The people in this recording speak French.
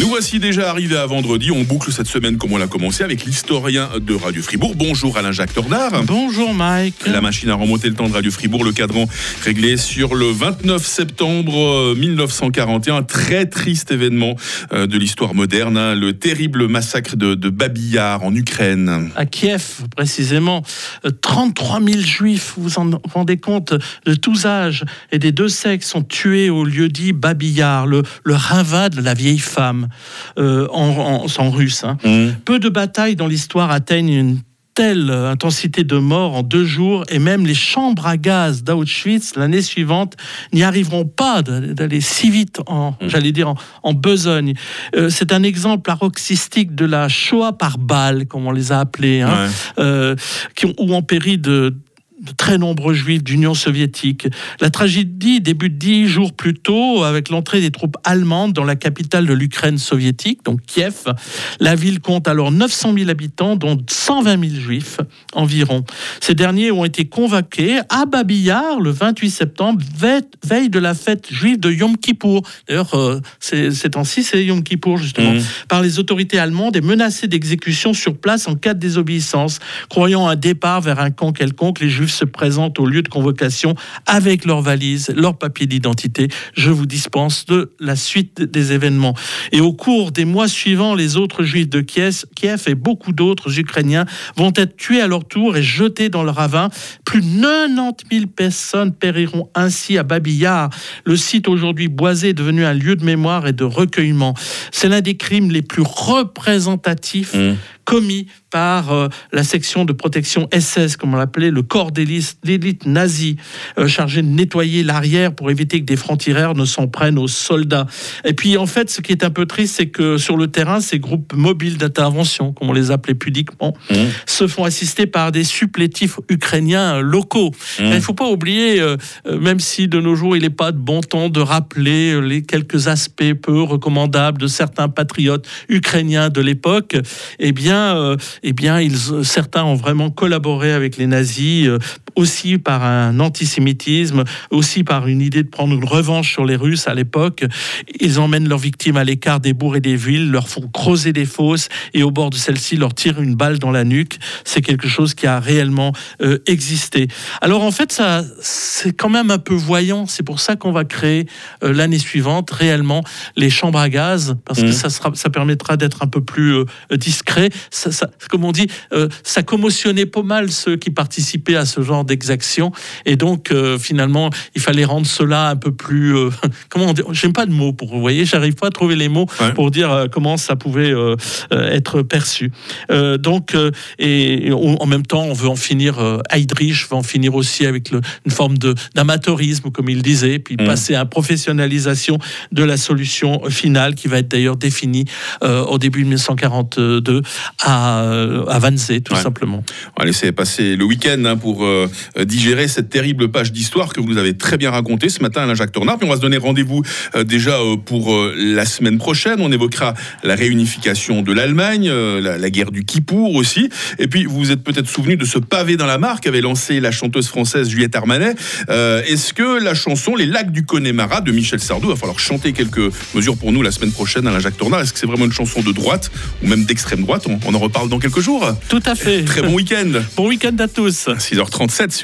Nous voici déjà arrivés à vendredi. On boucle cette semaine comme on l'a commencé avec l'historien de Radio Fribourg. Bonjour Alain-Jacques Tornard. Bonjour Mike. La machine a remonté le temps de Radio Fribourg, le cadran réglé sur le 29 septembre 1941. Un très triste événement euh, de l'histoire moderne, hein. le terrible massacre de, de Babillard en Ukraine. À Kiev, précisément, 33 euh, 000 juifs, vous vous en rendez compte, de tous âges et des deux sexes sont tués au lieu dit Babillard, le, le de la vieille femme. Euh, en, en, russe. Hein. Mmh. Peu de batailles dans l'histoire atteignent une telle intensité de mort en deux jours et même les chambres à gaz d'Auschwitz l'année suivante n'y arriveront pas d'aller si vite en, mmh. j'allais dire, en, besogne. Euh, c'est un exemple paroxystique de la Shoah par balle, comme on les a appelés, hein, euh, qui ont, où ont péri de, de très nombreux juifs d'Union soviétique. La tragédie débute dix jours plus tôt avec l'entrée des troupes allemandes dans la capitale de l'Ukraine soviétique, donc Kiev. La ville compte alors 900 000 habitants, dont 120 000 juifs environ. Ces derniers ont été convoqués à Babillard le 28 septembre, veille de la fête juive de Yom Kippour. D'ailleurs, euh, ces temps-ci, c'est Yom Kippour justement, mmh. par les autorités allemandes et menacés d'exécution sur place en cas de désobéissance. Croyant un départ vers un camp quelconque, les juifs se présentent au lieu de convocation avec leurs valises, leurs papiers d'identité. Je vous dispense de la suite des événements. Et au cours des mois suivants, les autres juifs de Kiev, Kiev et beaucoup d'autres Ukrainiens vont être tués à leur tour et jetés dans le ravin. Plus de 90 000 personnes périront ainsi à Babillard. Le site aujourd'hui boisé est devenu un lieu de mémoire et de recueillement. C'est l'un des crimes les plus représentatifs mmh commis par euh, la section de protection SS, comme on l'appelait, le corps d'élite nazi, euh, chargé de nettoyer l'arrière pour éviter que des francs-tireurs ne s'en prennent aux soldats. Et puis, en fait, ce qui est un peu triste, c'est que sur le terrain, ces groupes mobiles d'intervention, comme on les appelait pudiquement, mmh. se font assister par des supplétifs ukrainiens locaux. Mmh. Il ne faut pas oublier, euh, même si de nos jours, il n'est pas de bon ton de rappeler les quelques aspects peu recommandables de certains patriotes ukrainiens de l'époque, eh bien, eh bien, ils, certains ont vraiment collaboré avec les nazis, euh, aussi par un antisémitisme, aussi par une idée de prendre une revanche sur les Russes à l'époque. Ils emmènent leurs victimes à l'écart des bourgs et des villes, leur font creuser des fosses et au bord de celles-ci leur tirent une balle dans la nuque. C'est quelque chose qui a réellement euh, existé. Alors en fait, ça, c'est quand même un peu voyant. C'est pour ça qu'on va créer l'année suivante réellement les chambres à gaz parce que mmh. ça, sera, ça permettra d'être un peu plus discret ça, comme on dit, euh, ça commotionnait pas mal ceux qui participaient à ce genre d'exaction. Et donc, euh, finalement, il fallait rendre cela un peu plus. Euh, comment on dit J'aime pas de mots pour. Vous voyez, j'arrive pas à trouver les mots pour dire comment ça pouvait être perçu. donc, et, en même temps, on veut en finir. Heydrich veut en finir aussi avec le, une forme d'amateurisme, comme il disait, puis mmh. passer à une professionnalisation de la solution finale qui va être d'ailleurs définie au début de 1942 à, à Wannsee, tout simplement. On va laisser passer le week-end hein, pour euh, digérer cette terrible page d'histoire que vous avez très bien racontée ce matin, Alain Jacques Tornard. Puis on va se donner rendez-vous euh, déjà euh, pour la semaine prochaine. On évoquera la réunification de l'Allemagne, la, guerre du Kippour aussi. Et puis vous vous êtes peut-être souvenu de ce pavé dans la mare qu'avait lancé la chanteuse française Juliette Armanet. Est-ce que la chanson Les lacs du Connemara de Michel Sardou, va falloir chanter quelques mesures pour nous la semaine prochaine, Alain Jacques Tornard? Est-ce que c'est vraiment une chanson de droite ou même d'extrême droite? On, on en reparle dans quelques jours. Tout à fait. Très bon week-end. Bon week-end à tous. 6h37 sur